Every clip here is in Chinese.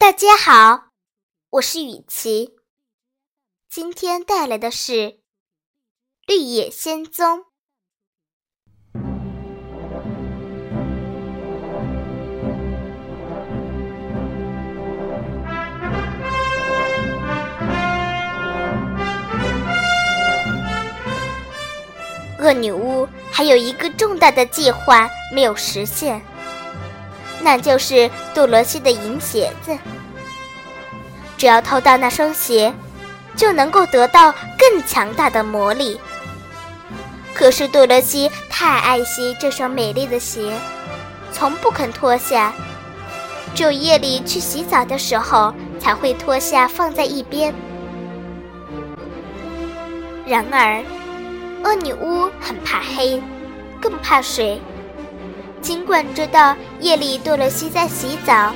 大家好，我是雨琪。今天带来的是《绿野仙踪》。恶女巫还有一个重大的计划没有实现。那就是杜罗西的银鞋子。只要偷到那双鞋，就能够得到更强大的魔力。可是杜罗西太爱惜这双美丽的鞋，从不肯脱下，只有夜里去洗澡的时候才会脱下放在一边。然而，恶女巫很怕黑，更怕水。尽管知道夜里多萝西在洗澡，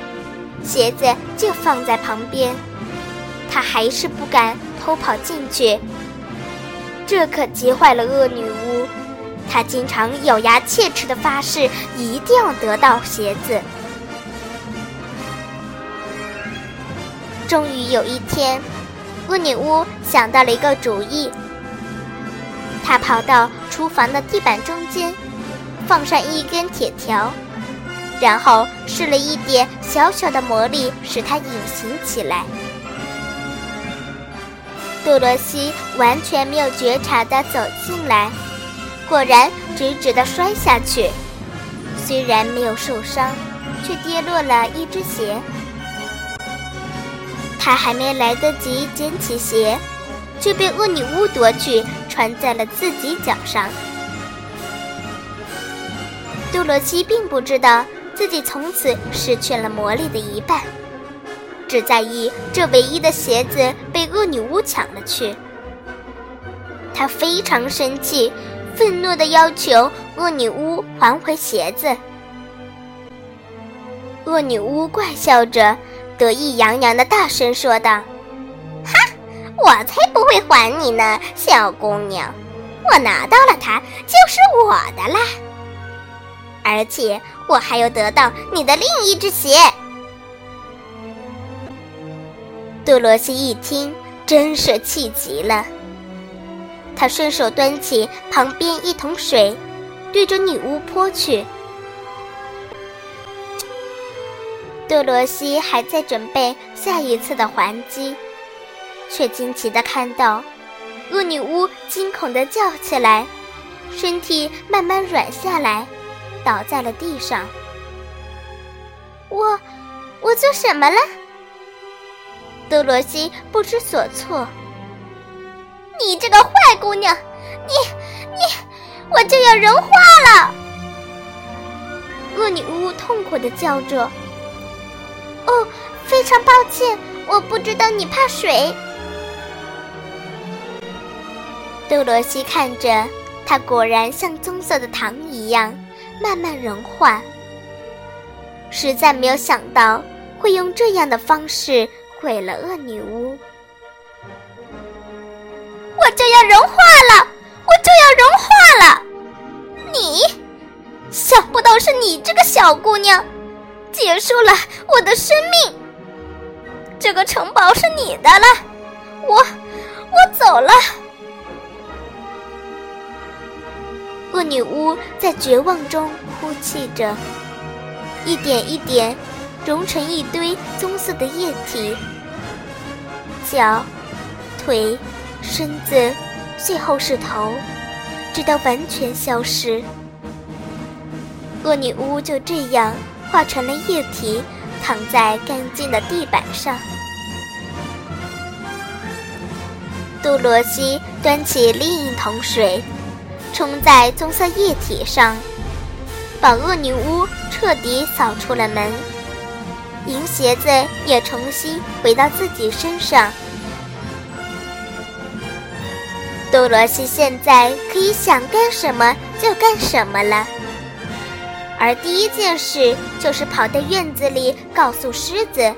鞋子就放在旁边，他还是不敢偷跑进去。这可急坏了恶女巫，她经常咬牙切齿地发誓一定要得到鞋子。终于有一天，恶女巫想到了一个主意，她跑到厨房的地板中间。放上一根铁条，然后施了一点小小的魔力，使它隐形起来。杜罗西完全没有觉察地走进来，果然直直地摔下去。虽然没有受伤，却跌落了一只鞋。他还没来得及捡起鞋，就被恶女巫夺去，穿在了自己脚上。杜罗西并不知道自己从此失去了魔力的一半，只在意这唯一的鞋子被恶女巫抢了去。他非常生气，愤怒地要求恶女巫还回鞋子。恶女巫怪笑着，得意洋洋地大声说道：“哈，我才不会还你呢，小姑娘！我拿到了它，就是我的啦。”而且我还要得到你的另一只鞋。杜罗西一听，真是气极了。他顺手端起旁边一桶水，对着女巫泼去。杜罗西还在准备下一次的还击，却惊奇的看到恶女巫惊恐的叫起来，身体慢慢软下来。倒在了地上。我，我做什么了？多罗西不知所措。你这个坏姑娘，你，你，我就要融化了！恶女巫痛苦的叫着。哦，非常抱歉，我不知道你怕水。多罗西看着，它果然像棕色的糖一样。慢慢融化，实在没有想到会用这样的方式毁了恶女巫。我就要融化了，我就要融化了！你想不到是你这个小姑娘，结束了我的生命。这个城堡是你的了，我我走了。恶女巫在绝望中哭泣着，一点一点融成一堆棕色的液体，脚、腿、身子，最后是头，直到完全消失。恶女巫就这样化成了液体，躺在干净的地板上。杜罗西端起另一桶水。冲在棕色液体上，把恶女巫彻底扫出了门。银鞋子也重新回到自己身上。多罗西现在可以想干什么就干什么了，而第一件事就是跑到院子里告诉狮子，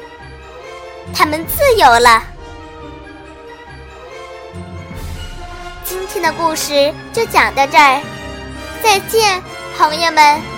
他们自由了。今天的故事就讲到这儿，再见，朋友们。